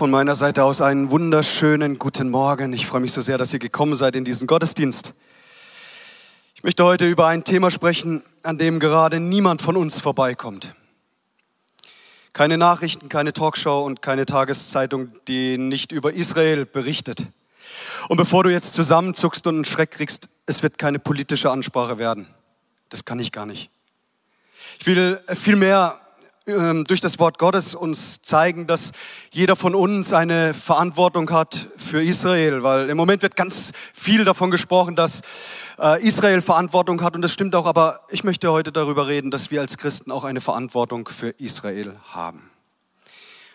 von meiner Seite aus einen wunderschönen guten Morgen. Ich freue mich so sehr, dass ihr gekommen seid in diesen Gottesdienst. Ich möchte heute über ein Thema sprechen, an dem gerade niemand von uns vorbeikommt. Keine Nachrichten, keine Talkshow und keine Tageszeitung, die nicht über Israel berichtet. Und bevor du jetzt zusammenzuckst und einen Schreck kriegst, es wird keine politische Ansprache werden. Das kann ich gar nicht. Ich will vielmehr durch das Wort Gottes uns zeigen, dass jeder von uns eine Verantwortung hat für Israel, weil im Moment wird ganz viel davon gesprochen, dass äh, Israel Verantwortung hat und das stimmt auch, aber ich möchte heute darüber reden, dass wir als Christen auch eine Verantwortung für Israel haben.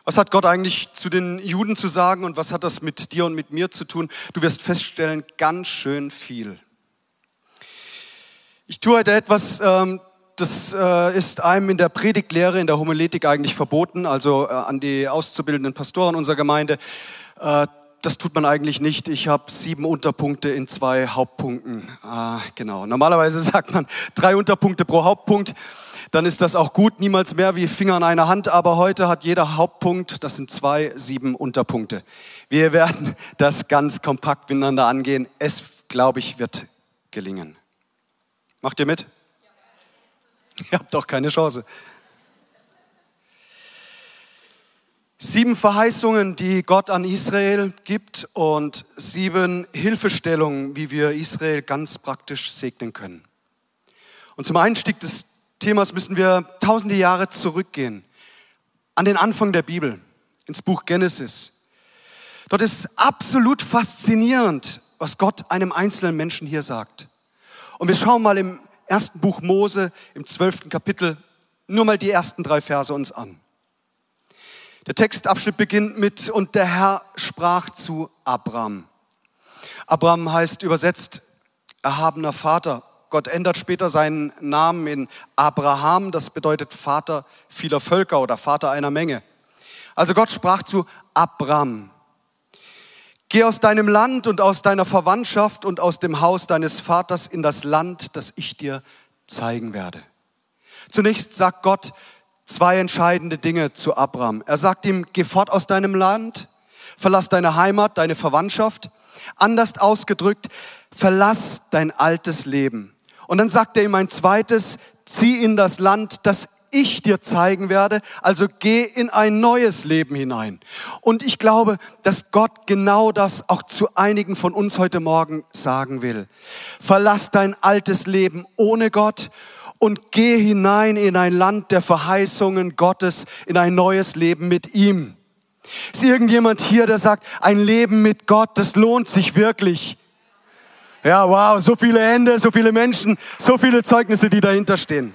Was hat Gott eigentlich zu den Juden zu sagen und was hat das mit dir und mit mir zu tun? Du wirst feststellen, ganz schön viel. Ich tue heute etwas, ähm, das äh, ist einem in der Predigtlehre, in der Homiletik eigentlich verboten, also äh, an die auszubildenden Pastoren unserer Gemeinde. Äh, das tut man eigentlich nicht. Ich habe sieben Unterpunkte in zwei Hauptpunkten. Ah, genau. Normalerweise sagt man drei Unterpunkte pro Hauptpunkt. Dann ist das auch gut. Niemals mehr wie Finger an einer Hand. Aber heute hat jeder Hauptpunkt, das sind zwei, sieben Unterpunkte. Wir werden das ganz kompakt miteinander angehen. Es, glaube ich, wird gelingen. Macht ihr mit? Ihr habt doch keine Chance. Sieben Verheißungen, die Gott an Israel gibt und sieben Hilfestellungen, wie wir Israel ganz praktisch segnen können. Und zum Einstieg des Themas müssen wir tausende Jahre zurückgehen, an den Anfang der Bibel, ins Buch Genesis. Dort ist absolut faszinierend, was Gott einem einzelnen Menschen hier sagt. Und wir schauen mal im ersten Buch Mose im zwölften Kapitel nur mal die ersten drei Verse uns an. Der Textabschnitt beginnt mit, und der Herr sprach zu Abraham. Abraham heißt übersetzt erhabener Vater. Gott ändert später seinen Namen in Abraham, das bedeutet Vater vieler Völker oder Vater einer Menge. Also Gott sprach zu Abraham. Geh aus deinem Land und aus deiner Verwandtschaft und aus dem Haus deines Vaters in das Land, das ich dir zeigen werde. Zunächst sagt Gott zwei entscheidende Dinge zu Abraham. Er sagt ihm, geh fort aus deinem Land, verlass deine Heimat, deine Verwandtschaft. Anders ausgedrückt, verlass dein altes Leben. Und dann sagt er ihm ein zweites, zieh in das Land, das ich dir zeigen werde. Also geh in ein neues Leben hinein. Und ich glaube, dass Gott genau das auch zu einigen von uns heute Morgen sagen will. Verlass dein altes Leben ohne Gott und geh hinein in ein Land der Verheißungen Gottes, in ein neues Leben mit ihm. Ist irgendjemand hier, der sagt, ein Leben mit Gott, das lohnt sich wirklich? Ja, wow, so viele Hände, so viele Menschen, so viele Zeugnisse, die dahinter stehen.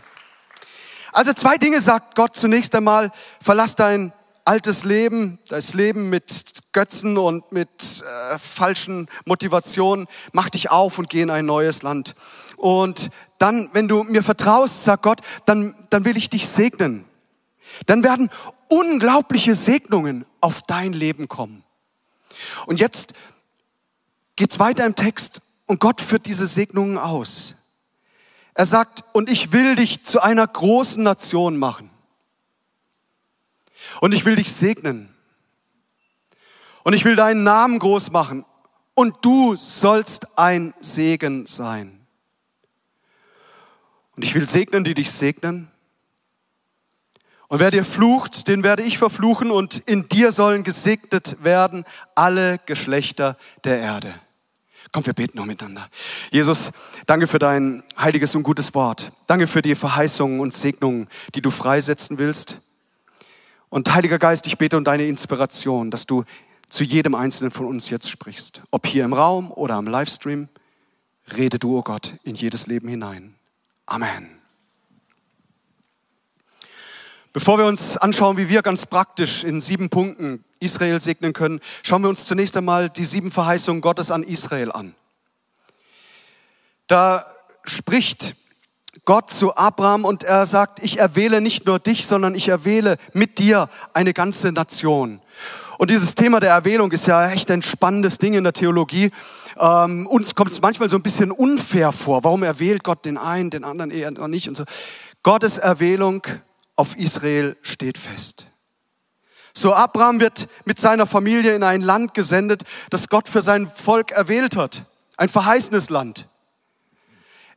Also zwei Dinge sagt Gott zunächst einmal, verlass dein altes Leben, das Leben mit Götzen und mit äh, falschen Motivationen, mach dich auf und geh in ein neues Land. Und dann, wenn du mir vertraust, sagt Gott, dann, dann will ich dich segnen. Dann werden unglaubliche Segnungen auf dein Leben kommen. Und jetzt geht's weiter im Text und Gott führt diese Segnungen aus. Er sagt, und ich will dich zu einer großen Nation machen. Und ich will dich segnen. Und ich will deinen Namen groß machen. Und du sollst ein Segen sein. Und ich will segnen, die dich segnen. Und wer dir flucht, den werde ich verfluchen. Und in dir sollen gesegnet werden alle Geschlechter der Erde. Komm, wir beten noch miteinander. Jesus, danke für dein heiliges und gutes Wort. Danke für die Verheißungen und Segnungen, die du freisetzen willst. Und Heiliger Geist, ich bete um deine Inspiration, dass du zu jedem Einzelnen von uns jetzt sprichst. Ob hier im Raum oder am Livestream, rede du, o oh Gott, in jedes Leben hinein. Amen. Bevor wir uns anschauen, wie wir ganz praktisch in sieben Punkten Israel segnen können, schauen wir uns zunächst einmal die sieben Verheißungen Gottes an Israel an. Da spricht Gott zu Abraham und er sagt, ich erwähle nicht nur dich, sondern ich erwähle mit dir eine ganze Nation. Und dieses Thema der Erwählung ist ja echt ein spannendes Ding in der Theologie. Ähm, uns kommt es manchmal so ein bisschen unfair vor. Warum erwählt Gott den einen, den anderen eher nicht und so. Gottes Erwählung auf Israel steht fest. So Abraham wird mit seiner Familie in ein Land gesendet, das Gott für sein Volk erwählt hat. Ein verheißenes Land.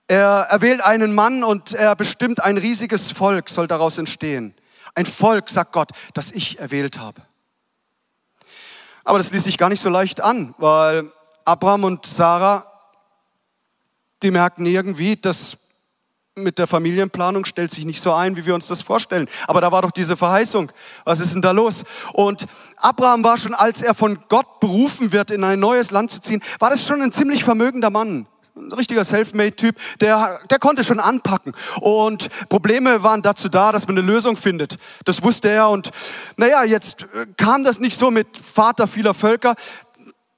Er erwählt einen Mann und er bestimmt ein riesiges Volk soll daraus entstehen. Ein Volk, sagt Gott, das ich erwählt habe. Aber das ließ sich gar nicht so leicht an, weil Abraham und Sarah, die merken irgendwie, dass mit der Familienplanung stellt sich nicht so ein, wie wir uns das vorstellen. Aber da war doch diese Verheißung. Was ist denn da los? Und Abraham war schon, als er von Gott berufen wird, in ein neues Land zu ziehen, war das schon ein ziemlich vermögender Mann. Ein richtiger Selfmade-Typ, der, der konnte schon anpacken. Und Probleme waren dazu da, dass man eine Lösung findet. Das wusste er. Und naja, jetzt kam das nicht so mit Vater vieler Völker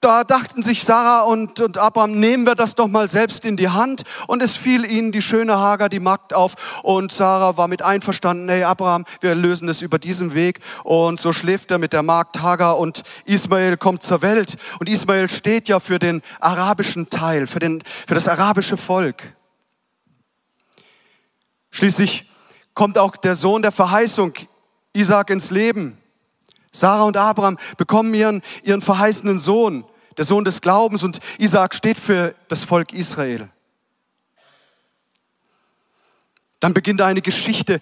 da dachten sich Sarah und, und Abraham, nehmen wir das doch mal selbst in die Hand. Und es fiel ihnen die schöne Hagar, die Magd auf. Und Sarah war mit einverstanden, hey Abraham, wir lösen es über diesen Weg. Und so schläft er mit der Magd Hagar und Ismael kommt zur Welt. Und Ismael steht ja für den arabischen Teil, für, den, für das arabische Volk. Schließlich kommt auch der Sohn der Verheißung, Isaac, ins Leben. Sarah und Abraham bekommen ihren, ihren verheißenen Sohn der Sohn des Glaubens und Isaac steht für das Volk Israel. Dann beginnt eine Geschichte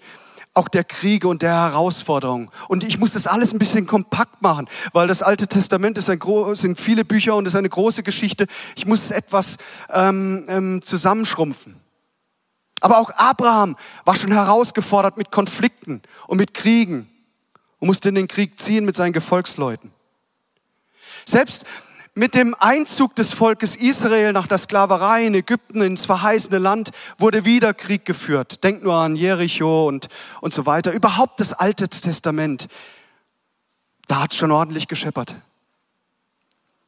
auch der Kriege und der Herausforderungen. Und ich muss das alles ein bisschen kompakt machen, weil das Alte Testament ist ein sind viele Bücher und ist eine große Geschichte. Ich muss es etwas ähm, ähm, zusammenschrumpfen. Aber auch Abraham war schon herausgefordert mit Konflikten und mit Kriegen und musste in den Krieg ziehen mit seinen Gefolgsleuten. Selbst mit dem Einzug des Volkes Israel nach der Sklaverei in Ägypten ins verheißene Land wurde wieder Krieg geführt. Denkt nur an Jericho und, und so weiter. Überhaupt das Alte Testament. Da hat es schon ordentlich gescheppert.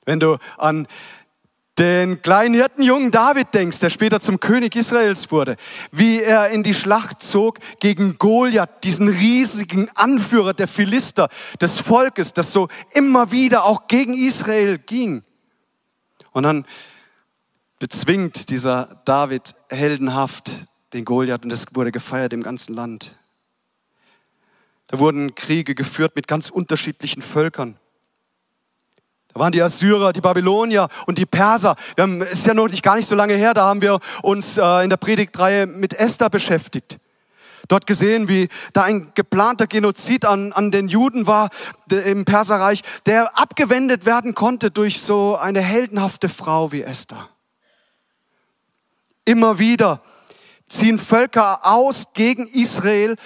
Wenn du an den kleinen Hirtenjungen David denkst, der später zum König Israels wurde, wie er in die Schlacht zog gegen Goliath, diesen riesigen Anführer der Philister, des Volkes, das so immer wieder auch gegen Israel ging. Und dann bezwingt dieser David heldenhaft den Goliath und es wurde gefeiert im ganzen Land. Da wurden Kriege geführt mit ganz unterschiedlichen Völkern. Da waren die Assyrer, die Babylonier und die Perser. Wir haben, ist ja noch nicht gar nicht so lange her, da haben wir uns äh, in der Predigtreihe mit Esther beschäftigt. Dort gesehen, wie da ein geplanter Genozid an, an den Juden war im Perserreich, der abgewendet werden konnte durch so eine heldenhafte Frau wie Esther. Immer wieder ziehen Völker aus gegen Israel,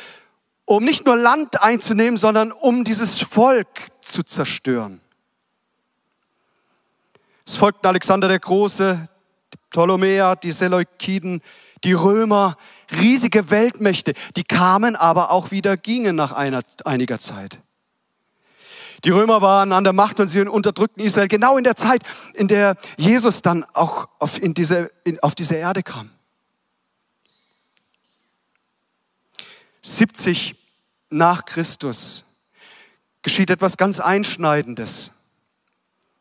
um nicht nur Land einzunehmen, sondern um dieses Volk zu zerstören. Es folgten Alexander der Große, die Ptolemäer, die Seleukiden, die Römer, riesige Weltmächte, die kamen, aber auch wieder gingen nach einer, einiger Zeit. Die Römer waren an der Macht und sie unterdrückten Israel genau in der Zeit, in der Jesus dann auch auf, in diese, in, auf diese Erde kam. 70 nach Christus geschieht etwas ganz Einschneidendes.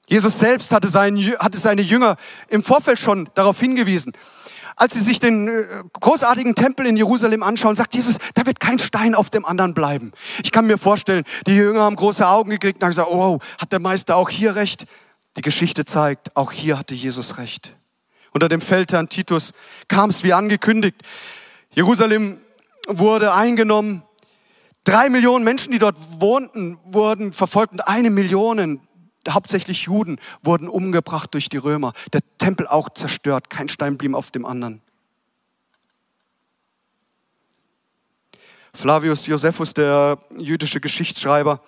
Jesus selbst hatte, seinen, hatte seine Jünger im Vorfeld schon darauf hingewiesen. Als sie sich den äh, großartigen Tempel in Jerusalem anschauen, sagt Jesus, da wird kein Stein auf dem anderen bleiben. Ich kann mir vorstellen, die Jünger haben große Augen gekriegt und haben gesagt, oh, hat der Meister auch hier recht? Die Geschichte zeigt, auch hier hatte Jesus recht. Unter dem Feldherrn Titus kam es wie angekündigt. Jerusalem wurde eingenommen. Drei Millionen Menschen, die dort wohnten, wurden verfolgt und eine Million hauptsächlich Juden, wurden umgebracht durch die Römer. Der Tempel auch zerstört, kein Stein blieb auf dem anderen. Flavius Josephus, der jüdische Geschichtsschreiber,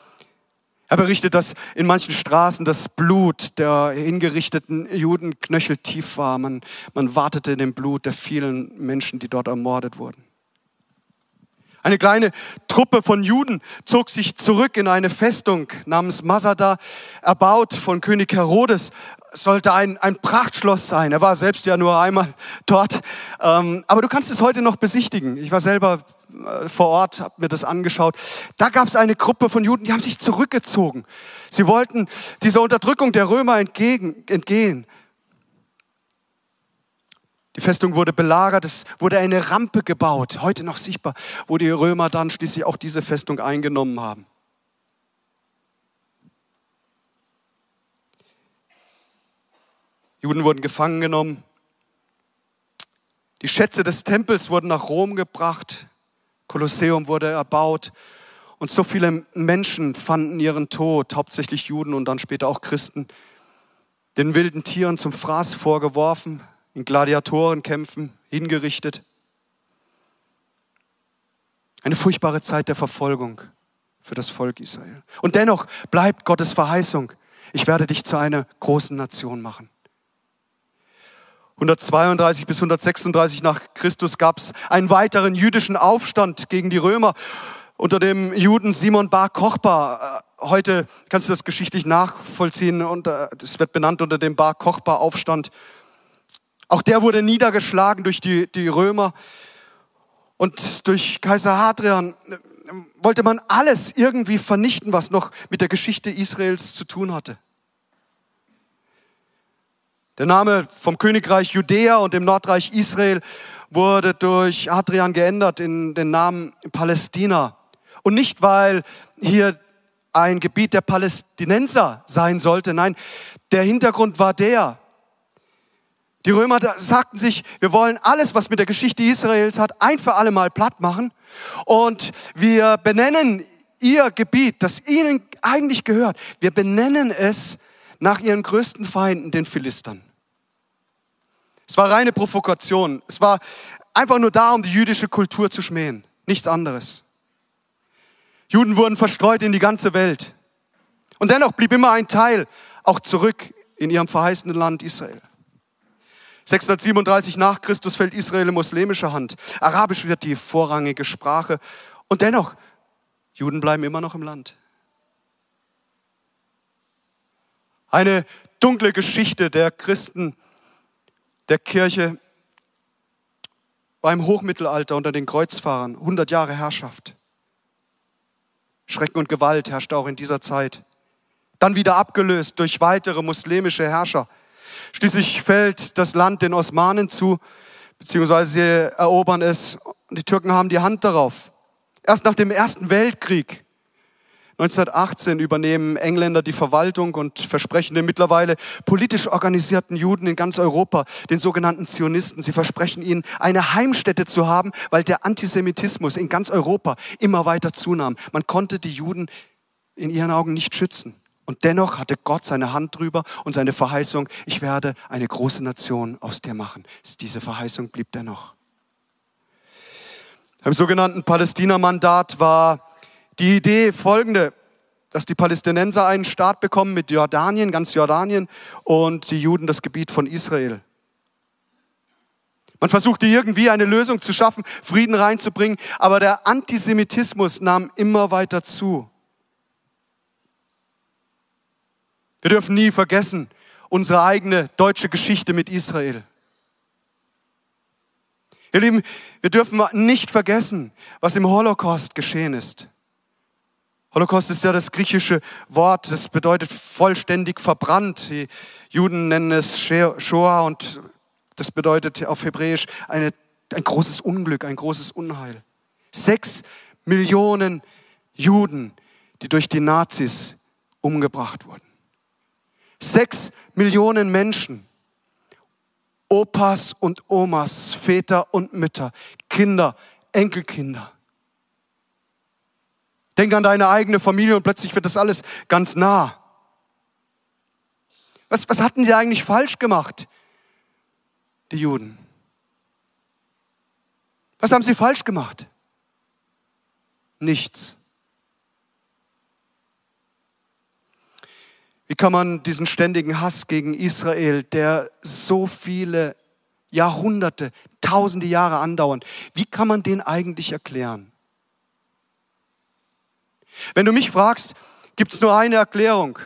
er berichtet, dass in manchen Straßen das Blut der hingerichteten Juden knöcheltief war. Man, man wartete in dem Blut der vielen Menschen, die dort ermordet wurden. Eine kleine Truppe von Juden zog sich zurück in eine Festung namens Masada, erbaut von König Herodes. Es sollte ein, ein Prachtschloss sein. Er war selbst ja nur einmal dort. Ähm, aber du kannst es heute noch besichtigen. Ich war selber äh, vor Ort, habe mir das angeschaut. Da gab es eine Gruppe von Juden, die haben sich zurückgezogen. Sie wollten dieser Unterdrückung der Römer entgegen, entgehen. Die Festung wurde belagert, es wurde eine Rampe gebaut, heute noch sichtbar, wo die Römer dann schließlich auch diese Festung eingenommen haben. Juden wurden gefangen genommen. Die Schätze des Tempels wurden nach Rom gebracht. Kolosseum wurde erbaut. Und so viele Menschen fanden ihren Tod, hauptsächlich Juden und dann später auch Christen, den wilden Tieren zum Fraß vorgeworfen in Gladiatorenkämpfen hingerichtet. Eine furchtbare Zeit der Verfolgung für das Volk Israel. Und dennoch bleibt Gottes Verheißung, ich werde dich zu einer großen Nation machen. 132 bis 136 nach Christus gab es einen weiteren jüdischen Aufstand gegen die Römer unter dem Juden Simon Bar Kochba. Äh, heute kannst du das geschichtlich nachvollziehen und es wird benannt unter dem Bar Kochba Aufstand. Auch der wurde niedergeschlagen durch die, die Römer. Und durch Kaiser Hadrian wollte man alles irgendwie vernichten, was noch mit der Geschichte Israels zu tun hatte. Der Name vom Königreich Judäa und dem Nordreich Israel wurde durch Hadrian geändert in den Namen Palästina. Und nicht, weil hier ein Gebiet der Palästinenser sein sollte. Nein, der Hintergrund war der, die Römer sagten sich, wir wollen alles, was mit der Geschichte Israels hat, ein für alle Mal platt machen. Und wir benennen ihr Gebiet, das ihnen eigentlich gehört, wir benennen es nach ihren größten Feinden, den Philistern. Es war reine Provokation. Es war einfach nur da, um die jüdische Kultur zu schmähen. Nichts anderes. Juden wurden verstreut in die ganze Welt. Und dennoch blieb immer ein Teil auch zurück in ihrem verheißenen Land Israel. 637 nach Christus fällt Israel in muslimische Hand. Arabisch wird die vorrangige Sprache. Und dennoch, Juden bleiben immer noch im Land. Eine dunkle Geschichte der Christen, der Kirche war im Hochmittelalter unter den Kreuzfahrern. 100 Jahre Herrschaft. Schrecken und Gewalt herrschte auch in dieser Zeit. Dann wieder abgelöst durch weitere muslimische Herrscher. Schließlich fällt das Land den Osmanen zu, beziehungsweise sie erobern es und die Türken haben die Hand darauf. Erst nach dem Ersten Weltkrieg 1918 übernehmen Engländer die Verwaltung und versprechen den mittlerweile politisch organisierten Juden in ganz Europa, den sogenannten Zionisten, sie versprechen ihnen eine Heimstätte zu haben, weil der Antisemitismus in ganz Europa immer weiter zunahm. Man konnte die Juden in ihren Augen nicht schützen. Und dennoch hatte Gott seine Hand drüber und seine Verheißung, ich werde eine große Nation aus dir machen. Diese Verheißung blieb dennoch. Im sogenannten Palästina-Mandat war die Idee folgende, dass die Palästinenser einen Staat bekommen mit Jordanien, ganz Jordanien, und die Juden das Gebiet von Israel. Man versuchte irgendwie eine Lösung zu schaffen, Frieden reinzubringen, aber der Antisemitismus nahm immer weiter zu. Wir dürfen nie vergessen unsere eigene deutsche Geschichte mit Israel. Ihr Lieben, wir dürfen nicht vergessen, was im Holocaust geschehen ist. Holocaust ist ja das griechische Wort, das bedeutet vollständig verbrannt. Die Juden nennen es Shoah und das bedeutet auf Hebräisch eine, ein großes Unglück, ein großes Unheil. Sechs Millionen Juden, die durch die Nazis umgebracht wurden. Sechs Millionen Menschen. Opas und Omas, Väter und Mütter, Kinder, Enkelkinder. Denk an deine eigene Familie und plötzlich wird das alles ganz nah. Was, was hatten sie eigentlich falsch gemacht, die Juden? Was haben sie falsch gemacht? Nichts. Wie kann man diesen ständigen Hass gegen Israel, der so viele Jahrhunderte, tausende Jahre andauern, wie kann man den eigentlich erklären? Wenn du mich fragst, gibt es nur eine Erklärung.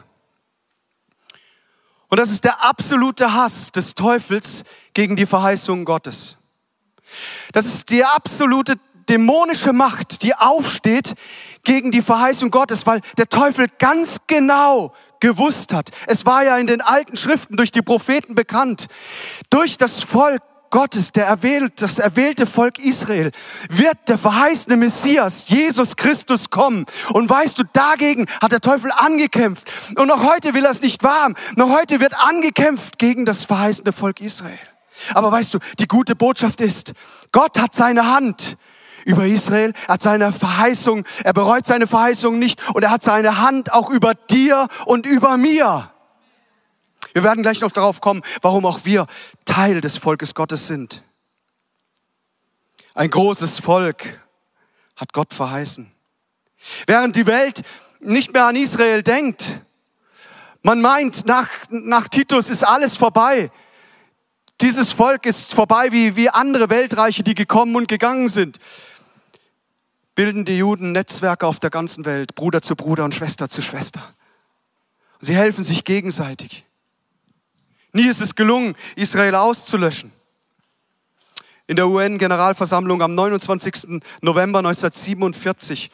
Und das ist der absolute Hass des Teufels gegen die Verheißungen Gottes. Das ist die absolute dämonische Macht, die aufsteht gegen die Verheißung Gottes, weil der Teufel ganz genau gewusst hat. Es war ja in den alten Schriften durch die Propheten bekannt. Durch das Volk Gottes, der erwählt, das erwählte Volk Israel, wird der verheißene Messias, Jesus Christus, kommen. Und weißt du, dagegen hat der Teufel angekämpft. Und noch heute will er es nicht warm. Noch heute wird angekämpft gegen das verheißene Volk Israel. Aber weißt du, die gute Botschaft ist, Gott hat seine Hand über Israel, er hat seine Verheißung, er bereut seine Verheißung nicht und er hat seine Hand auch über dir und über mir. Wir werden gleich noch darauf kommen, warum auch wir Teil des Volkes Gottes sind. Ein großes Volk hat Gott verheißen. Während die Welt nicht mehr an Israel denkt, man meint, nach, nach Titus ist alles vorbei. Dieses Volk ist vorbei wie, wie andere Weltreiche, die gekommen und gegangen sind. Bilden die Juden Netzwerke auf der ganzen Welt, Bruder zu Bruder und Schwester zu Schwester. Sie helfen sich gegenseitig. Nie ist es gelungen, Israel auszulöschen. In der UN-Generalversammlung am 29. November 1947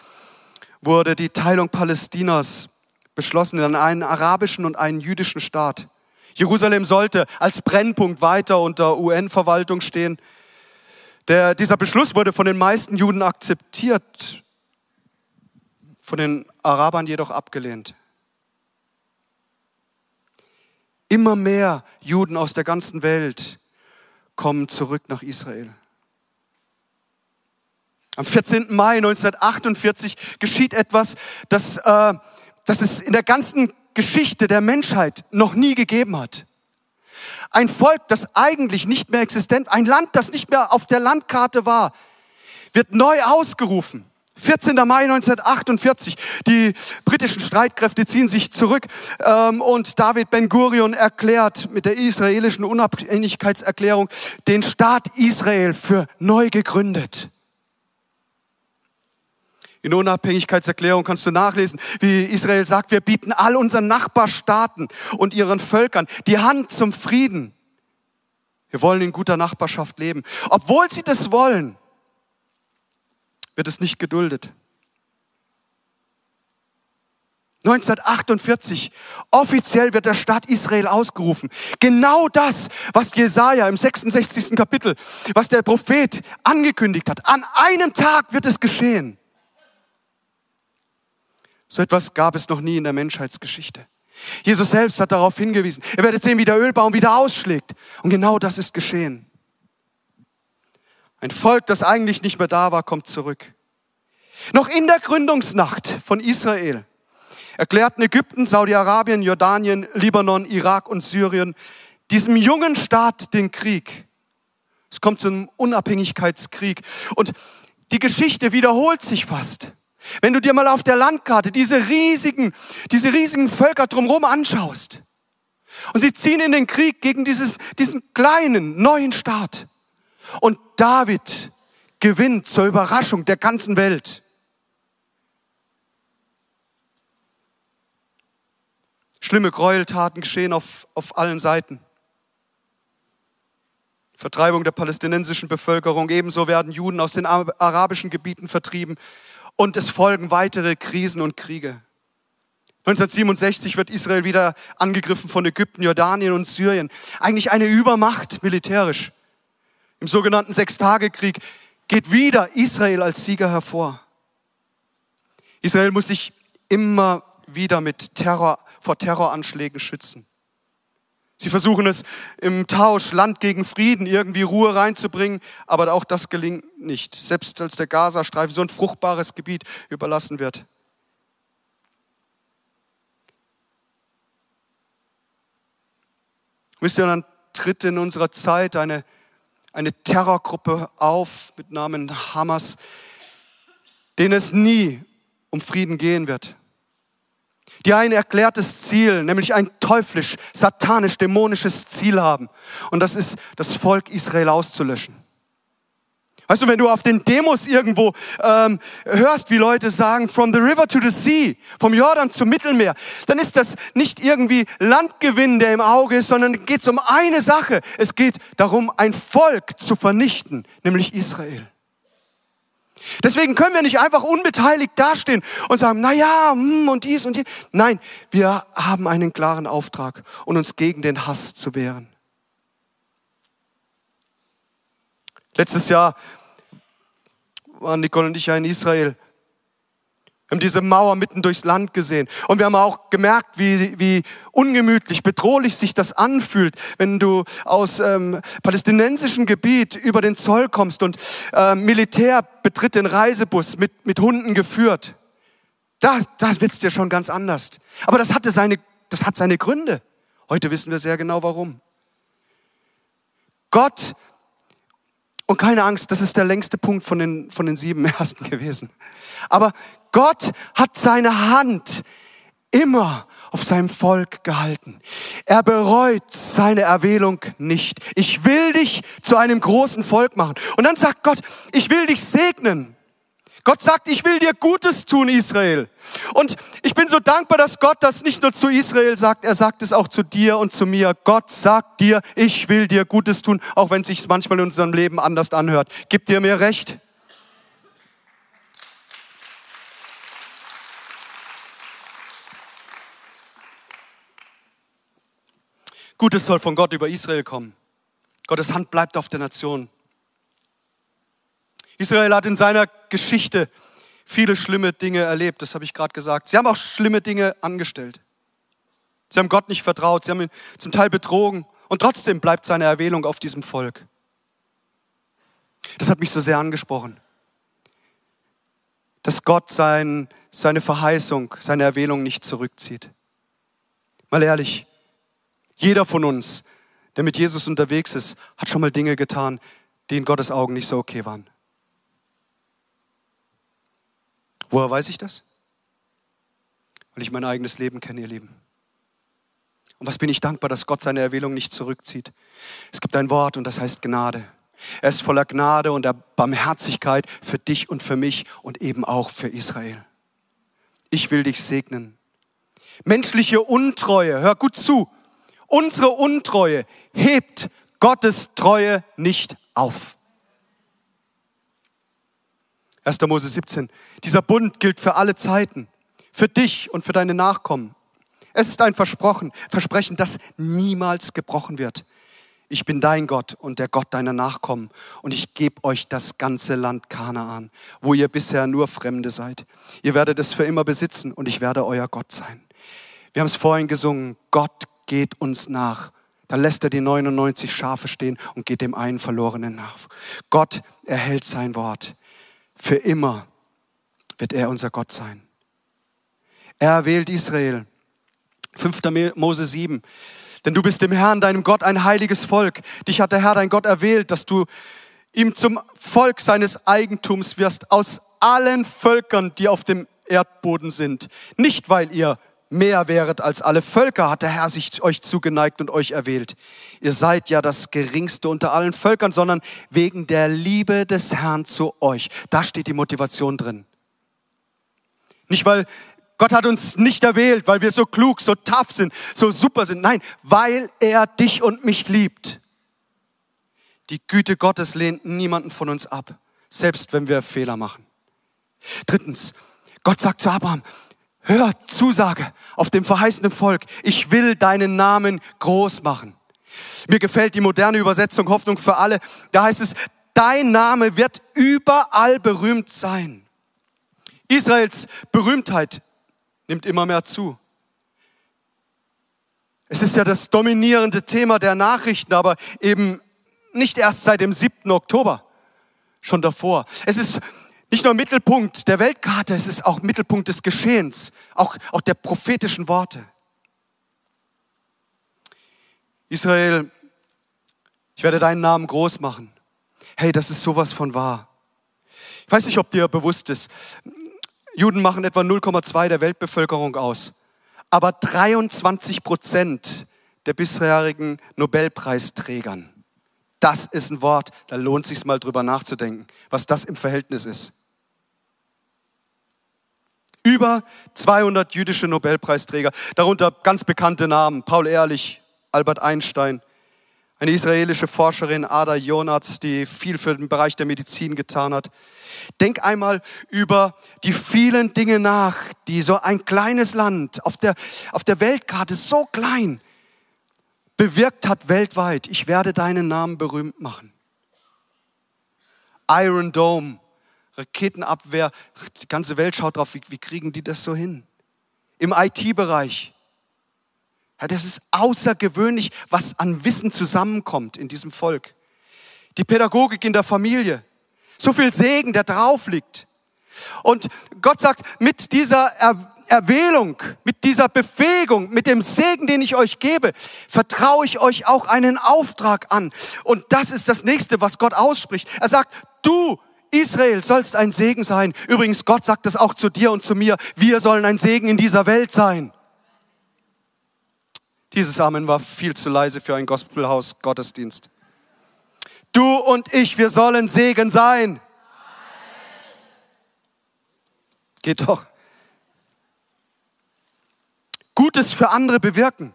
wurde die Teilung Palästinas beschlossen in einen arabischen und einen jüdischen Staat. Jerusalem sollte als Brennpunkt weiter unter UN-Verwaltung stehen. Der, dieser Beschluss wurde von den meisten Juden akzeptiert, von den Arabern jedoch abgelehnt. Immer mehr Juden aus der ganzen Welt kommen zurück nach Israel. Am 14. Mai 1948 geschieht etwas, das, äh, das es in der ganzen Geschichte der Menschheit noch nie gegeben hat. Ein Volk, das eigentlich nicht mehr existent, ein Land, das nicht mehr auf der Landkarte war, wird neu ausgerufen. 14. Mai 1948. Die britischen Streitkräfte ziehen sich zurück ähm, und David Ben Gurion erklärt mit der israelischen Unabhängigkeitserklärung den Staat Israel für neu gegründet. In Unabhängigkeitserklärung kannst du nachlesen, wie Israel sagt, wir bieten all unseren Nachbarstaaten und ihren Völkern die Hand zum Frieden. Wir wollen in guter Nachbarschaft leben. Obwohl sie das wollen, wird es nicht geduldet. 1948, offiziell wird der Staat Israel ausgerufen. Genau das, was Jesaja im 66. Kapitel, was der Prophet angekündigt hat. An einem Tag wird es geschehen. So etwas gab es noch nie in der Menschheitsgeschichte. Jesus selbst hat darauf hingewiesen. Ihr werdet sehen, wie der Ölbaum wieder ausschlägt. Und genau das ist geschehen. Ein Volk, das eigentlich nicht mehr da war, kommt zurück. Noch in der Gründungsnacht von Israel erklärten Ägypten, Saudi-Arabien, Jordanien, Libanon, Irak und Syrien diesem jungen Staat den Krieg. Es kommt zu einem Unabhängigkeitskrieg. Und die Geschichte wiederholt sich fast. Wenn du dir mal auf der Landkarte diese riesigen, diese riesigen Völker drumherum anschaust. Und sie ziehen in den Krieg gegen dieses, diesen kleinen, neuen Staat. Und David gewinnt zur Überraschung der ganzen Welt. Schlimme Gräueltaten geschehen auf, auf allen Seiten. Vertreibung der palästinensischen Bevölkerung, ebenso werden Juden aus den arabischen Gebieten vertrieben und es folgen weitere Krisen und Kriege. 1967 wird Israel wieder angegriffen von Ägypten, Jordanien und Syrien. Eigentlich eine Übermacht militärisch. Im sogenannten Sechstagekrieg geht wieder Israel als Sieger hervor. Israel muss sich immer wieder mit Terror, vor Terroranschlägen schützen. Sie versuchen es im Tausch Land gegen Frieden irgendwie Ruhe reinzubringen, aber auch das gelingt nicht, selbst als der Gazastreifen so ein fruchtbares Gebiet überlassen wird. Wisst ihr, dann tritt in unserer Zeit eine eine Terrorgruppe auf mit Namen Hamas, denen es nie um Frieden gehen wird. Die ein erklärtes Ziel, nämlich ein teuflisch, satanisch, dämonisches Ziel haben. Und das ist, das Volk Israel auszulöschen. Weißt du, wenn du auf den Demos irgendwo ähm, hörst, wie Leute sagen, from the river to the sea, vom Jordan zum Mittelmeer, dann ist das nicht irgendwie Landgewinn, der im Auge ist, sondern geht es um eine Sache. Es geht darum, ein Volk zu vernichten, nämlich Israel. Deswegen können wir nicht einfach unbeteiligt dastehen und sagen, na ja, hm, und dies und dies. Nein, wir haben einen klaren Auftrag und uns gegen den Hass zu wehren. Letztes Jahr waren Nicole und ich ja in Israel. Wir haben diese Mauer mitten durchs Land gesehen. Und wir haben auch gemerkt, wie, wie ungemütlich, bedrohlich sich das anfühlt, wenn du aus ähm, palästinensischem Gebiet über den Zoll kommst und äh, Militär betritt den Reisebus mit, mit Hunden geführt. Da, da es dir schon ganz anders. Aber das, hatte seine, das hat seine Gründe. Heute wissen wir sehr genau warum. Gott und keine Angst, das ist der längste Punkt von den, von den sieben ersten gewesen. Aber Gott hat seine Hand immer auf seinem Volk gehalten. Er bereut seine Erwählung nicht. Ich will dich zu einem großen Volk machen. Und dann sagt Gott, ich will dich segnen. Gott sagt, ich will dir Gutes tun, Israel. Und ich bin so dankbar, dass Gott das nicht nur zu Israel sagt, er sagt es auch zu dir und zu mir. Gott sagt dir, ich will dir Gutes tun, auch wenn es sich manchmal in unserem Leben anders anhört. Gibt dir mir recht? Gutes soll von Gott über Israel kommen. Gottes Hand bleibt auf der Nation. Israel hat in seiner Geschichte viele schlimme Dinge erlebt, das habe ich gerade gesagt. Sie haben auch schlimme Dinge angestellt. Sie haben Gott nicht vertraut, sie haben ihn zum Teil betrogen und trotzdem bleibt seine Erwählung auf diesem Volk. Das hat mich so sehr angesprochen, dass Gott sein, seine Verheißung, seine Erwählung nicht zurückzieht. Mal ehrlich, jeder von uns, der mit Jesus unterwegs ist, hat schon mal Dinge getan, die in Gottes Augen nicht so okay waren. Woher weiß ich das? Weil ich mein eigenes Leben kenne, ihr Lieben. Und was bin ich dankbar, dass Gott seine Erwählung nicht zurückzieht. Es gibt ein Wort und das heißt Gnade. Er ist voller Gnade und der Barmherzigkeit für dich und für mich und eben auch für Israel. Ich will dich segnen. Menschliche Untreue, hör gut zu, unsere Untreue hebt Gottes Treue nicht auf. 1. Mose 17. Dieser Bund gilt für alle Zeiten, für dich und für deine Nachkommen. Es ist ein Versprochen, Versprechen, das niemals gebrochen wird. Ich bin dein Gott und der Gott deiner Nachkommen und ich gebe euch das ganze Land Kanaan, wo ihr bisher nur Fremde seid. Ihr werdet es für immer besitzen und ich werde euer Gott sein. Wir haben es vorhin gesungen, Gott geht uns nach. Da lässt er die 99 Schafe stehen und geht dem einen Verlorenen nach. Gott erhält sein Wort. Für immer wird er unser Gott sein. Er wählt Israel. 5. Mose 7. Denn du bist dem Herrn, deinem Gott, ein heiliges Volk. Dich hat der Herr, dein Gott, erwählt, dass du ihm zum Volk seines Eigentums wirst, aus allen Völkern, die auf dem Erdboden sind. Nicht, weil ihr mehr wäret als alle Völker, hat der Herr sich euch zugeneigt und euch erwählt. Ihr seid ja das geringste unter allen Völkern, sondern wegen der Liebe des Herrn zu euch. Da steht die Motivation drin. Nicht, weil Gott hat uns nicht erwählt, weil wir so klug, so tough sind, so super sind. Nein, weil er dich und mich liebt. Die Güte Gottes lehnt niemanden von uns ab, selbst wenn wir Fehler machen. Drittens, Gott sagt zu Abraham, Hör, Zusage auf dem verheißenen Volk. Ich will deinen Namen groß machen. Mir gefällt die moderne Übersetzung Hoffnung für alle. Da heißt es, dein Name wird überall berühmt sein. Israels Berühmtheit nimmt immer mehr zu. Es ist ja das dominierende Thema der Nachrichten, aber eben nicht erst seit dem 7. Oktober, schon davor. Es ist nicht nur Mittelpunkt der Weltkarte, es ist auch Mittelpunkt des Geschehens, auch, auch der prophetischen Worte. Israel, ich werde deinen Namen groß machen. Hey, das ist sowas von wahr. Ich weiß nicht, ob dir bewusst ist, Juden machen etwa 0,2 der Weltbevölkerung aus, aber 23 Prozent der bisherigen Nobelpreisträgern. Das ist ein Wort, da lohnt sich mal drüber nachzudenken, was das im Verhältnis ist. Über 200 jüdische Nobelpreisträger, darunter ganz bekannte Namen, Paul Ehrlich, Albert Einstein, eine israelische Forscherin, Ada Jonatz, die viel für den Bereich der Medizin getan hat. Denk einmal über die vielen Dinge nach, die so ein kleines Land auf der, auf der Weltkarte so klein bewirkt hat weltweit. Ich werde deinen Namen berühmt machen. Iron Dome, Raketenabwehr, die ganze Welt schaut drauf, wie, wie kriegen die das so hin? Im IT-Bereich. Ja, das ist außergewöhnlich, was an Wissen zusammenkommt in diesem Volk. Die Pädagogik in der Familie. So viel Segen, der drauf liegt. Und Gott sagt, mit dieser er Erwählung, mit dieser Befähigung, mit dem Segen, den ich euch gebe, vertraue ich euch auch einen Auftrag an. Und das ist das nächste, was Gott ausspricht. Er sagt, du Israel sollst ein Segen sein. Übrigens, Gott sagt das auch zu dir und zu mir. Wir sollen ein Segen in dieser Welt sein. Dieses Amen war viel zu leise für ein Gospelhaus Gottesdienst. Du und ich, wir sollen Segen sein. Geht doch. Gutes für andere bewirken.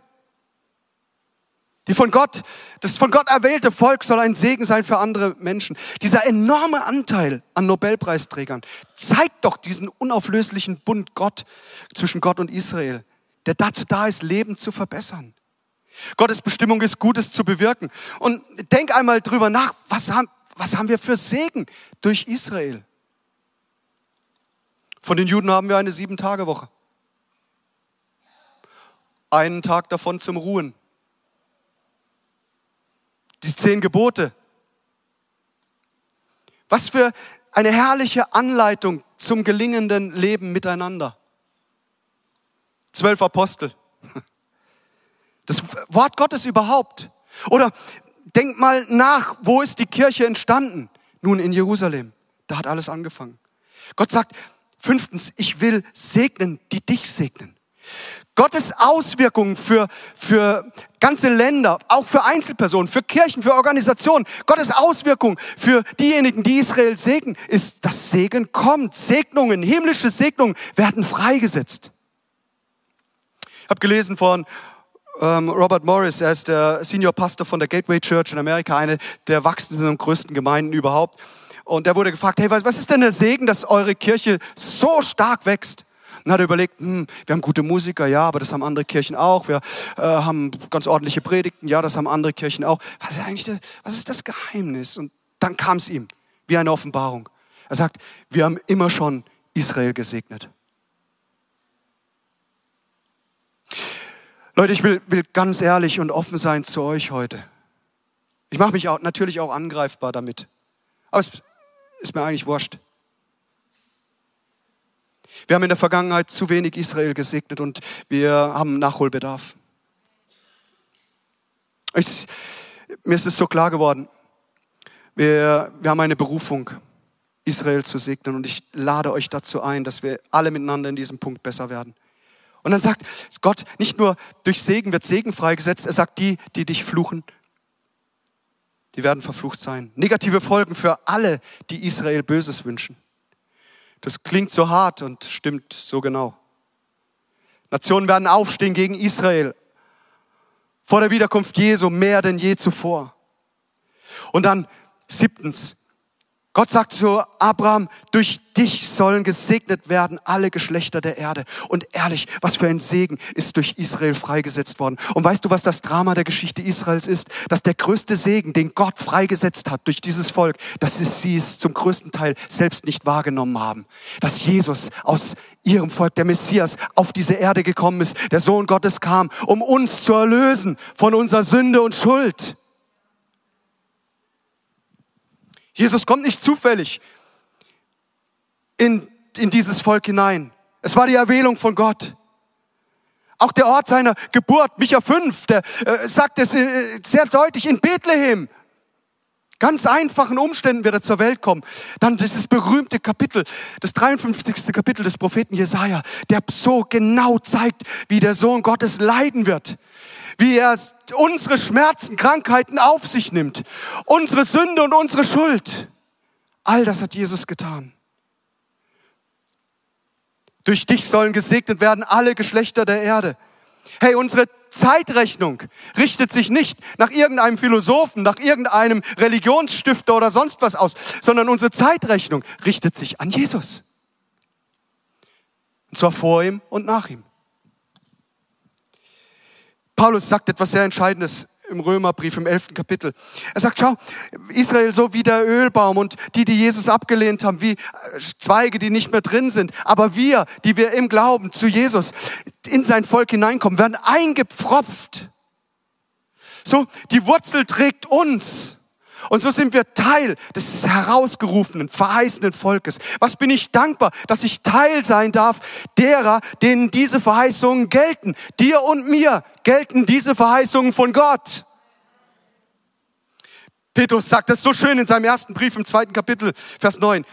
Die von Gott, das von Gott erwählte Volk soll ein Segen sein für andere Menschen. Dieser enorme Anteil an Nobelpreisträgern zeigt doch diesen unauflöslichen Bund Gott zwischen Gott und Israel, der dazu da ist, Leben zu verbessern. Gottes Bestimmung ist, Gutes zu bewirken. Und denk einmal drüber nach, was haben, was haben wir für Segen durch Israel? Von den Juden haben wir eine Sieben-Tage-Woche. Einen Tag davon zum Ruhen. Die zehn Gebote. Was für eine herrliche Anleitung zum gelingenden Leben miteinander. Zwölf Apostel. Das Wort Gottes überhaupt. Oder denk mal nach, wo ist die Kirche entstanden? Nun in Jerusalem. Da hat alles angefangen. Gott sagt, fünftens, ich will segnen, die dich segnen. Gottes Auswirkungen für, für ganze Länder, auch für Einzelpersonen, für Kirchen, für Organisationen, Gottes Auswirkungen für diejenigen, die Israel segnen, ist, dass Segen kommt. Segnungen, himmlische Segnungen werden freigesetzt. Ich habe gelesen von ähm, Robert Morris, er ist der Senior Pastor von der Gateway Church in Amerika, eine der wachsendsten und größten Gemeinden überhaupt. Und der wurde gefragt, hey, was ist denn der Segen, dass eure Kirche so stark wächst? Und hat er überlegt, hm, wir haben gute Musiker, ja, aber das haben andere Kirchen auch. Wir äh, haben ganz ordentliche Predigten, ja, das haben andere Kirchen auch. Was ist eigentlich das, was ist das Geheimnis? Und dann kam es ihm wie eine Offenbarung. Er sagt, wir haben immer schon Israel gesegnet. Leute, ich will, will ganz ehrlich und offen sein zu euch heute. Ich mache mich auch, natürlich auch angreifbar damit. Aber es ist mir eigentlich wurscht. Wir haben in der Vergangenheit zu wenig Israel gesegnet und wir haben Nachholbedarf. Ich, mir ist es so klar geworden. Wir, wir haben eine Berufung, Israel zu segnen und ich lade euch dazu ein, dass wir alle miteinander in diesem Punkt besser werden. Und dann sagt Gott, nicht nur durch Segen wird Segen freigesetzt, er sagt, die, die dich fluchen, die werden verflucht sein. Negative Folgen für alle, die Israel Böses wünschen. Das klingt so hart und stimmt so genau. Nationen werden aufstehen gegen Israel vor der Wiederkunft Jesu mehr denn je zuvor. Und dann siebtens, Gott sagt zu Abraham, durch dich sollen gesegnet werden alle Geschlechter der Erde. Und ehrlich, was für ein Segen ist durch Israel freigesetzt worden. Und weißt du, was das Drama der Geschichte Israels ist? Dass der größte Segen, den Gott freigesetzt hat durch dieses Volk, dass sie es zum größten Teil selbst nicht wahrgenommen haben. Dass Jesus aus ihrem Volk, der Messias, auf diese Erde gekommen ist, der Sohn Gottes kam, um uns zu erlösen von unserer Sünde und Schuld. Jesus kommt nicht zufällig in, in dieses Volk hinein. Es war die Erwählung von Gott. Auch der Ort seiner Geburt, Micha 5, der äh, sagt es äh, sehr deutlich, in Bethlehem. Ganz einfachen Umständen wird er zur Welt kommen. Dann dieses berühmte Kapitel, das 53. Kapitel des Propheten Jesaja, der so genau zeigt, wie der Sohn Gottes leiden wird wie er unsere Schmerzen, Krankheiten auf sich nimmt, unsere Sünde und unsere Schuld. All das hat Jesus getan. Durch dich sollen gesegnet werden alle Geschlechter der Erde. Hey, unsere Zeitrechnung richtet sich nicht nach irgendeinem Philosophen, nach irgendeinem Religionsstifter oder sonst was aus, sondern unsere Zeitrechnung richtet sich an Jesus. Und zwar vor ihm und nach ihm. Paulus sagt etwas sehr Entscheidendes im Römerbrief im elften Kapitel. Er sagt, schau, Israel so wie der Ölbaum und die, die Jesus abgelehnt haben, wie äh, Zweige, die nicht mehr drin sind. Aber wir, die wir im Glauben zu Jesus in sein Volk hineinkommen, werden eingepfropft. So, die Wurzel trägt uns. Und so sind wir Teil des herausgerufenen, verheißenen Volkes. Was bin ich dankbar, dass ich Teil sein darf derer, denen diese Verheißungen gelten. Dir und mir gelten diese Verheißungen von Gott. Petrus sagt das so schön in seinem ersten Brief im zweiten Kapitel, Vers 9.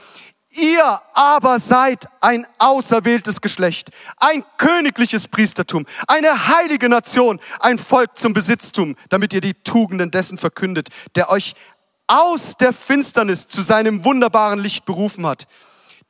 Ihr aber seid ein auserwähltes Geschlecht, ein königliches Priestertum, eine heilige Nation, ein Volk zum Besitztum, damit ihr die Tugenden dessen verkündet, der euch aus der Finsternis zu seinem wunderbaren Licht berufen hat,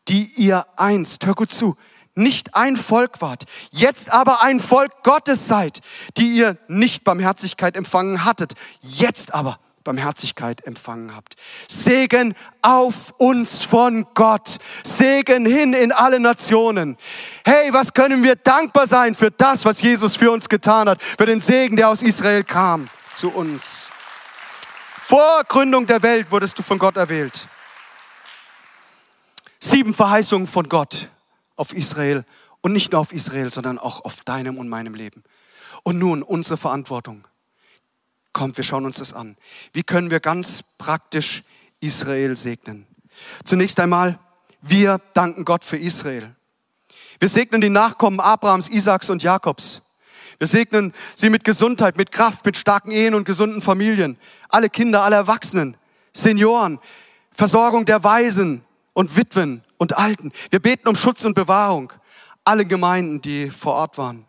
die ihr einst, hör gut zu, nicht ein Volk wart, jetzt aber ein Volk Gottes seid, die ihr nicht Barmherzigkeit empfangen hattet, jetzt aber Barmherzigkeit empfangen habt. Segen auf uns von Gott. Segen hin in alle Nationen. Hey, was können wir dankbar sein für das, was Jesus für uns getan hat, für den Segen, der aus Israel kam zu uns. Vor Gründung der Welt wurdest du von Gott erwählt. Sieben Verheißungen von Gott auf Israel und nicht nur auf Israel, sondern auch auf deinem und meinem Leben. Und nun unsere Verantwortung. Kommt, wir schauen uns das an. Wie können wir ganz praktisch Israel segnen? Zunächst einmal, wir danken Gott für Israel. Wir segnen die Nachkommen Abrahams, Isaaks und Jakobs. Wir segnen sie mit Gesundheit, mit Kraft, mit starken Ehen und gesunden Familien. Alle Kinder, alle Erwachsenen, Senioren, Versorgung der Waisen und Witwen und Alten. Wir beten um Schutz und Bewahrung. Alle Gemeinden, die vor Ort waren.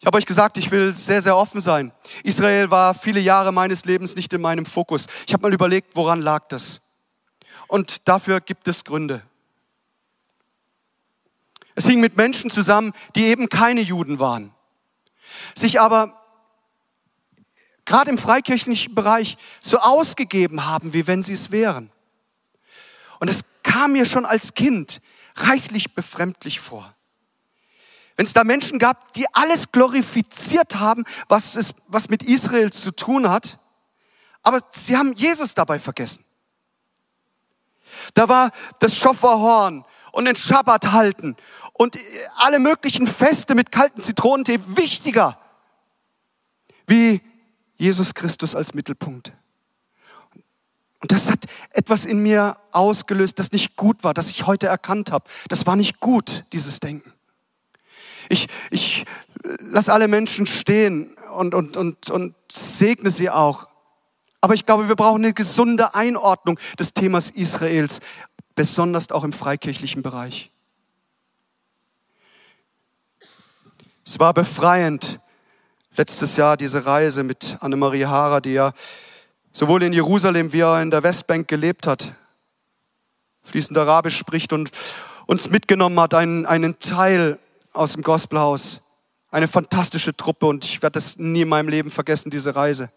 Ich habe euch gesagt, ich will sehr, sehr offen sein. Israel war viele Jahre meines Lebens nicht in meinem Fokus. Ich habe mal überlegt, woran lag das? Und dafür gibt es Gründe. Es hing mit Menschen zusammen, die eben keine Juden waren, sich aber gerade im freikirchlichen Bereich so ausgegeben haben, wie wenn sie es wären. Und es kam mir schon als Kind reichlich befremdlich vor. Wenn es da Menschen gab, die alles glorifiziert haben, was, es, was mit Israel zu tun hat, aber sie haben Jesus dabei vergessen. Da war das Schofferhorn und den Schabbat halten und alle möglichen Feste mit kalten Zitronentee wichtiger wie Jesus Christus als Mittelpunkt. Und das hat etwas in mir ausgelöst, das nicht gut war, das ich heute erkannt habe. Das war nicht gut, dieses Denken. Ich, ich lasse alle Menschen stehen und, und, und, und segne sie auch. Aber ich glaube, wir brauchen eine gesunde Einordnung des Themas Israels, besonders auch im freikirchlichen Bereich. Es war befreiend, letztes Jahr diese Reise mit Annemarie Hara, die ja sowohl in Jerusalem wie auch in der Westbank gelebt hat, fließend Arabisch spricht und uns mitgenommen hat, einen, einen Teil aus dem Gospelhaus. Eine fantastische Truppe und ich werde das nie in meinem Leben vergessen, diese Reise.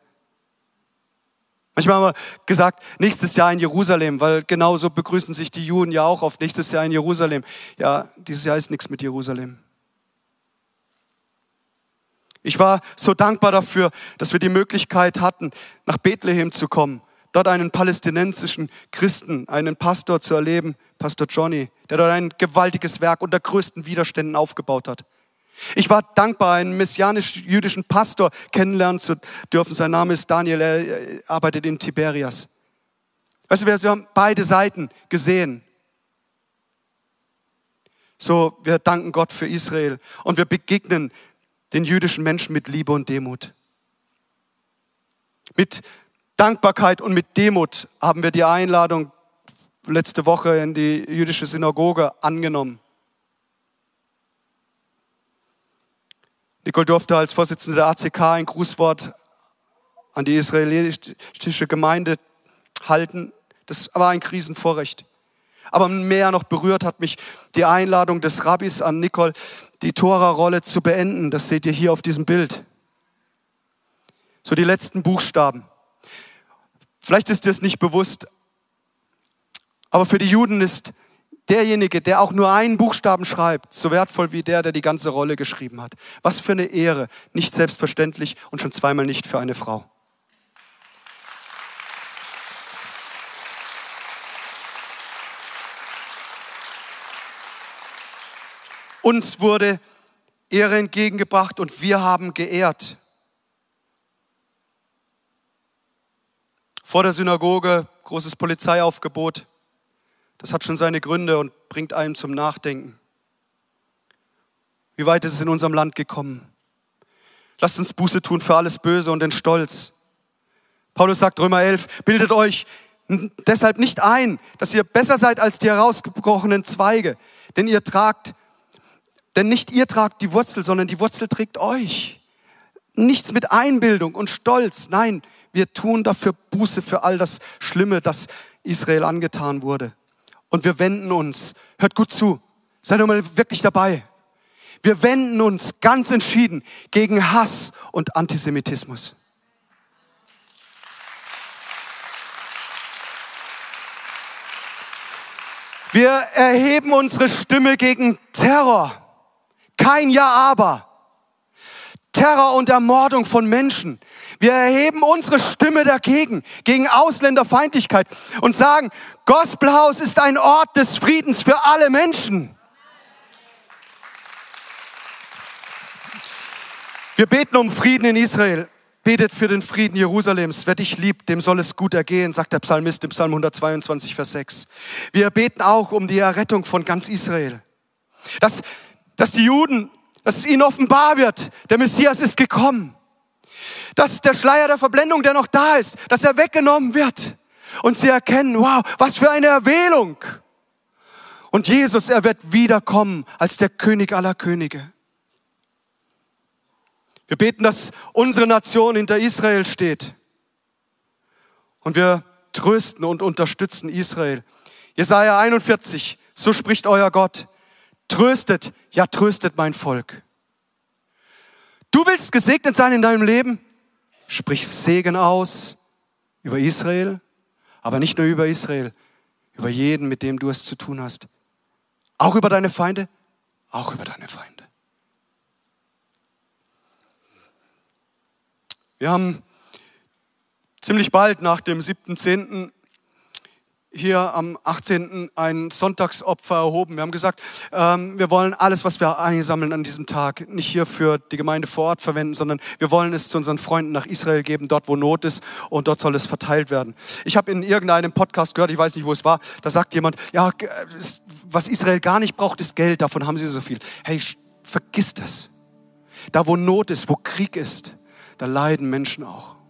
Manchmal haben wir gesagt, nächstes Jahr in Jerusalem, weil genauso begrüßen sich die Juden ja auch auf nächstes Jahr in Jerusalem. Ja, dieses Jahr ist nichts mit Jerusalem. Ich war so dankbar dafür, dass wir die Möglichkeit hatten, nach Bethlehem zu kommen, dort einen palästinensischen Christen, einen Pastor zu erleben, Pastor Johnny, der dort ein gewaltiges Werk unter größten Widerständen aufgebaut hat. Ich war dankbar, einen messianisch-jüdischen Pastor kennenlernen zu dürfen. Sein Name ist Daniel, er arbeitet in Tiberias. Weißt du, wir haben beide Seiten gesehen. So, wir danken Gott für Israel und wir begegnen den jüdischen Menschen mit Liebe und Demut. Mit Dankbarkeit und mit Demut haben wir die Einladung letzte Woche in die jüdische Synagoge angenommen. Nicole durfte als Vorsitzende der ACK ein Grußwort an die israelitische Gemeinde halten. Das war ein Krisenvorrecht. Aber mehr noch berührt hat mich die Einladung des Rabbis an Nicole, die Tora-Rolle zu beenden. Das seht ihr hier auf diesem Bild. So die letzten Buchstaben. Vielleicht ist dir es nicht bewusst, aber für die Juden ist derjenige, der auch nur einen Buchstaben schreibt, so wertvoll wie der, der die ganze Rolle geschrieben hat. Was für eine Ehre. Nicht selbstverständlich und schon zweimal nicht für eine Frau. Uns wurde Ehre entgegengebracht und wir haben geehrt. Vor der Synagoge großes Polizeiaufgebot. Das hat schon seine Gründe und bringt einen zum Nachdenken. Wie weit ist es in unserem Land gekommen? Lasst uns Buße tun für alles Böse und den Stolz. Paulus sagt Römer 11, bildet euch deshalb nicht ein, dass ihr besser seid als die herausgebrochenen Zweige, denn ihr tragt denn nicht ihr tragt die Wurzel, sondern die Wurzel trägt euch. Nichts mit Einbildung und Stolz. Nein, wir tun dafür Buße für all das Schlimme, das Israel angetan wurde. Und wir wenden uns, hört gut zu, seid doch mal wirklich dabei. Wir wenden uns ganz entschieden gegen Hass und Antisemitismus. Wir erheben unsere Stimme gegen Terror. Kein Ja, aber. Terror und Ermordung von Menschen. Wir erheben unsere Stimme dagegen, gegen Ausländerfeindlichkeit und sagen, Gospelhaus ist ein Ort des Friedens für alle Menschen. Wir beten um Frieden in Israel. Betet für den Frieden Jerusalems. Wer dich liebt, dem soll es gut ergehen, sagt der Psalmist im Psalm 122, Vers 6. Wir beten auch um die Errettung von ganz Israel. Dass dass die Juden, dass es ihnen offenbar wird, der Messias ist gekommen. Dass der Schleier der Verblendung, der noch da ist, dass er weggenommen wird. Und sie erkennen, wow, was für eine Erwählung. Und Jesus, er wird wiederkommen als der König aller Könige. Wir beten, dass unsere Nation hinter Israel steht. Und wir trösten und unterstützen Israel. Jesaja 41, so spricht euer Gott. Tröstet, ja tröstet mein Volk. Du willst gesegnet sein in deinem Leben? Sprich Segen aus über Israel, aber nicht nur über Israel, über jeden, mit dem du es zu tun hast. Auch über deine Feinde, auch über deine Feinde. Wir haben ziemlich bald nach dem 7.10 hier am 18. ein Sonntagsopfer erhoben. Wir haben gesagt, ähm, wir wollen alles, was wir einsammeln an diesem Tag, nicht hier für die Gemeinde vor Ort verwenden, sondern wir wollen es zu unseren Freunden nach Israel geben, dort wo Not ist und dort soll es verteilt werden. Ich habe in irgendeinem Podcast gehört, ich weiß nicht, wo es war, da sagt jemand, ja, was Israel gar nicht braucht, ist Geld, davon haben sie so viel. Hey, vergiss das. Da wo Not ist, wo Krieg ist, da leiden Menschen auch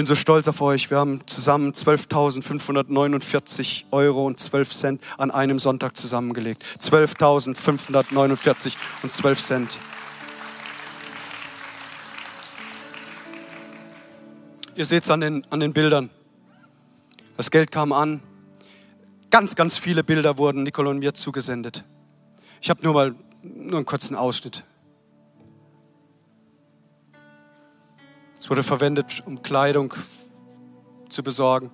bin so stolz auf euch. Wir haben zusammen 12.549 Euro und 12 Cent an einem Sonntag zusammengelegt. 12.549 und 12 Cent. Ihr seht es an den, an den Bildern. Das Geld kam an. Ganz, ganz viele Bilder wurden Nicole und mir zugesendet. Ich habe nur mal nur einen kurzen Ausschnitt. Es wurde verwendet, um Kleidung zu besorgen,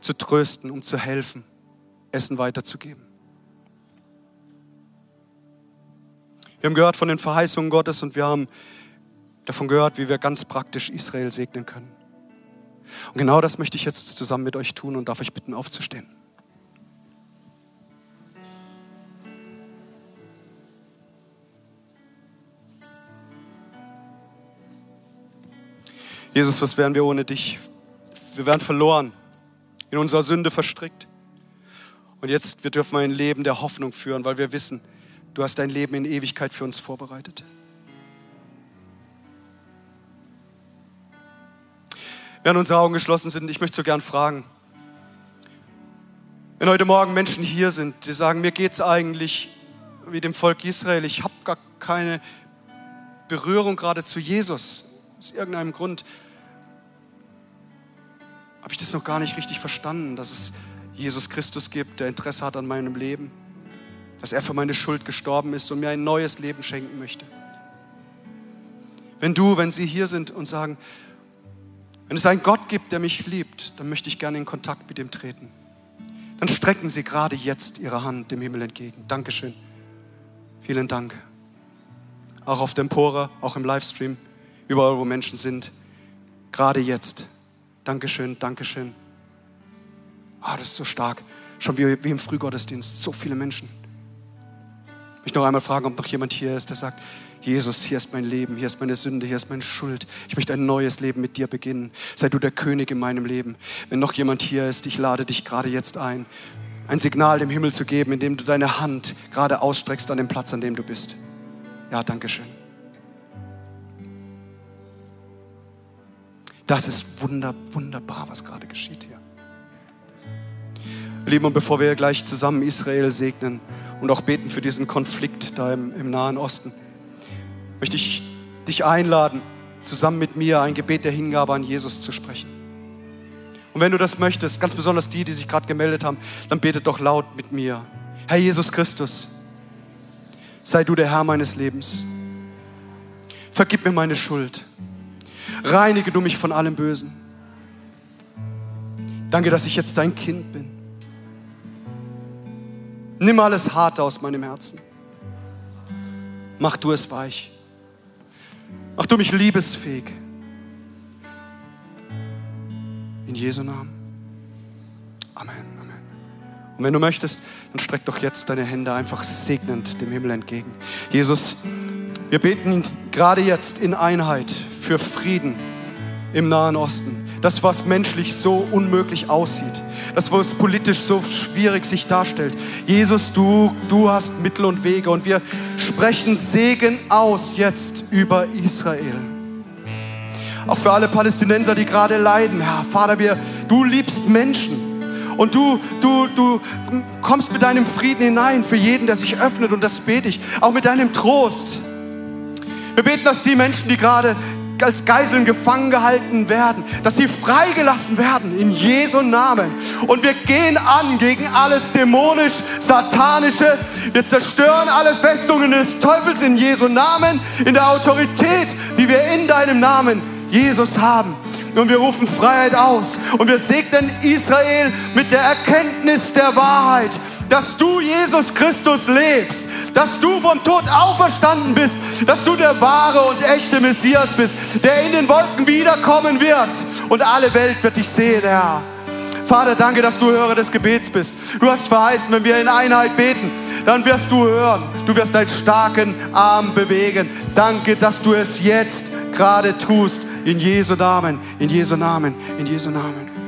zu trösten, um zu helfen, Essen weiterzugeben. Wir haben gehört von den Verheißungen Gottes und wir haben davon gehört, wie wir ganz praktisch Israel segnen können. Und genau das möchte ich jetzt zusammen mit euch tun und darf euch bitten, aufzustehen. Jesus, was wären wir ohne dich? Wir wären verloren, in unserer Sünde verstrickt. Und jetzt, wir dürfen ein Leben der Hoffnung führen, weil wir wissen, du hast dein Leben in Ewigkeit für uns vorbereitet. Während unsere Augen geschlossen sind, ich möchte so gern fragen, wenn heute Morgen Menschen hier sind, die sagen, mir geht es eigentlich wie dem Volk Israel, ich habe gar keine Berührung gerade zu Jesus, aus irgendeinem Grund habe ich das noch gar nicht richtig verstanden, dass es Jesus Christus gibt, der Interesse hat an meinem Leben, dass er für meine Schuld gestorben ist und mir ein neues Leben schenken möchte. Wenn du, wenn sie hier sind und sagen, wenn es einen Gott gibt, der mich liebt, dann möchte ich gerne in Kontakt mit ihm treten. dann strecken Sie gerade jetzt Ihre Hand dem Himmel entgegen. Dankeschön. Vielen Dank. Auch auf der Empore, auch im Livestream, überall, wo Menschen sind. Gerade jetzt. Dankeschön, Dankeschön. Ah, das ist so stark. Schon wie, wie im Frühgottesdienst. So viele Menschen. Ich möchte noch einmal fragen, ob noch jemand hier ist, der sagt, Jesus, hier ist mein Leben, hier ist meine Sünde, hier ist meine Schuld. Ich möchte ein neues Leben mit dir beginnen. Sei du der König in meinem Leben. Wenn noch jemand hier ist, ich lade dich gerade jetzt ein, ein Signal dem Himmel zu geben, indem du deine Hand gerade ausstreckst an dem Platz, an dem du bist. Ja, danke Das ist wunder, wunderbar, was gerade geschieht hier. Lieben, und bevor wir gleich zusammen Israel segnen und auch beten für diesen Konflikt da im, im Nahen Osten, möchte ich dich einladen, zusammen mit mir ein Gebet der Hingabe an Jesus zu sprechen. Und wenn du das möchtest, ganz besonders die, die sich gerade gemeldet haben, dann betet doch laut mit mir. Herr Jesus Christus, sei du der Herr meines Lebens. Vergib mir meine Schuld. Reinige du mich von allem Bösen. Danke, dass ich jetzt dein Kind bin. Nimm alles Harte aus meinem Herzen. Mach du es weich. Mach du mich liebesfähig. In Jesu Namen. Amen, Amen. Und wenn du möchtest, dann streck doch jetzt deine Hände einfach segnend dem Himmel entgegen. Jesus, wir beten gerade jetzt in Einheit für Frieden im Nahen Osten. Das, was menschlich so unmöglich aussieht. Das, was politisch so schwierig sich darstellt. Jesus, du, du hast Mittel und Wege und wir sprechen Segen aus jetzt über Israel. Auch für alle Palästinenser, die gerade leiden. Herr Vater, wir, du liebst Menschen. Und du, du, du kommst mit deinem Frieden hinein für jeden, der sich öffnet. Und das bete ich. Auch mit deinem Trost. Wir beten, dass die Menschen, die gerade als Geiseln gefangen gehalten werden, dass sie freigelassen werden in Jesu Namen. Und wir gehen an gegen alles dämonisch, satanische. Wir zerstören alle Festungen des Teufels in Jesu Namen, in der Autorität, die wir in deinem Namen, Jesus, haben und wir rufen Freiheit aus und wir segnen Israel mit der Erkenntnis der Wahrheit, dass du Jesus Christus lebst, dass du vom Tod auferstanden bist, dass du der wahre und echte Messias bist, der in den Wolken wiederkommen wird und alle Welt wird dich sehen, Herr. Vater, danke, dass du Hörer des Gebets bist. Du hast verheißen, wenn wir in Einheit beten, dann wirst du hören. Du wirst deinen starken Arm bewegen. Danke, dass du es jetzt gerade tust. In Jesu Namen, in Jesu Namen, in Jesu Namen.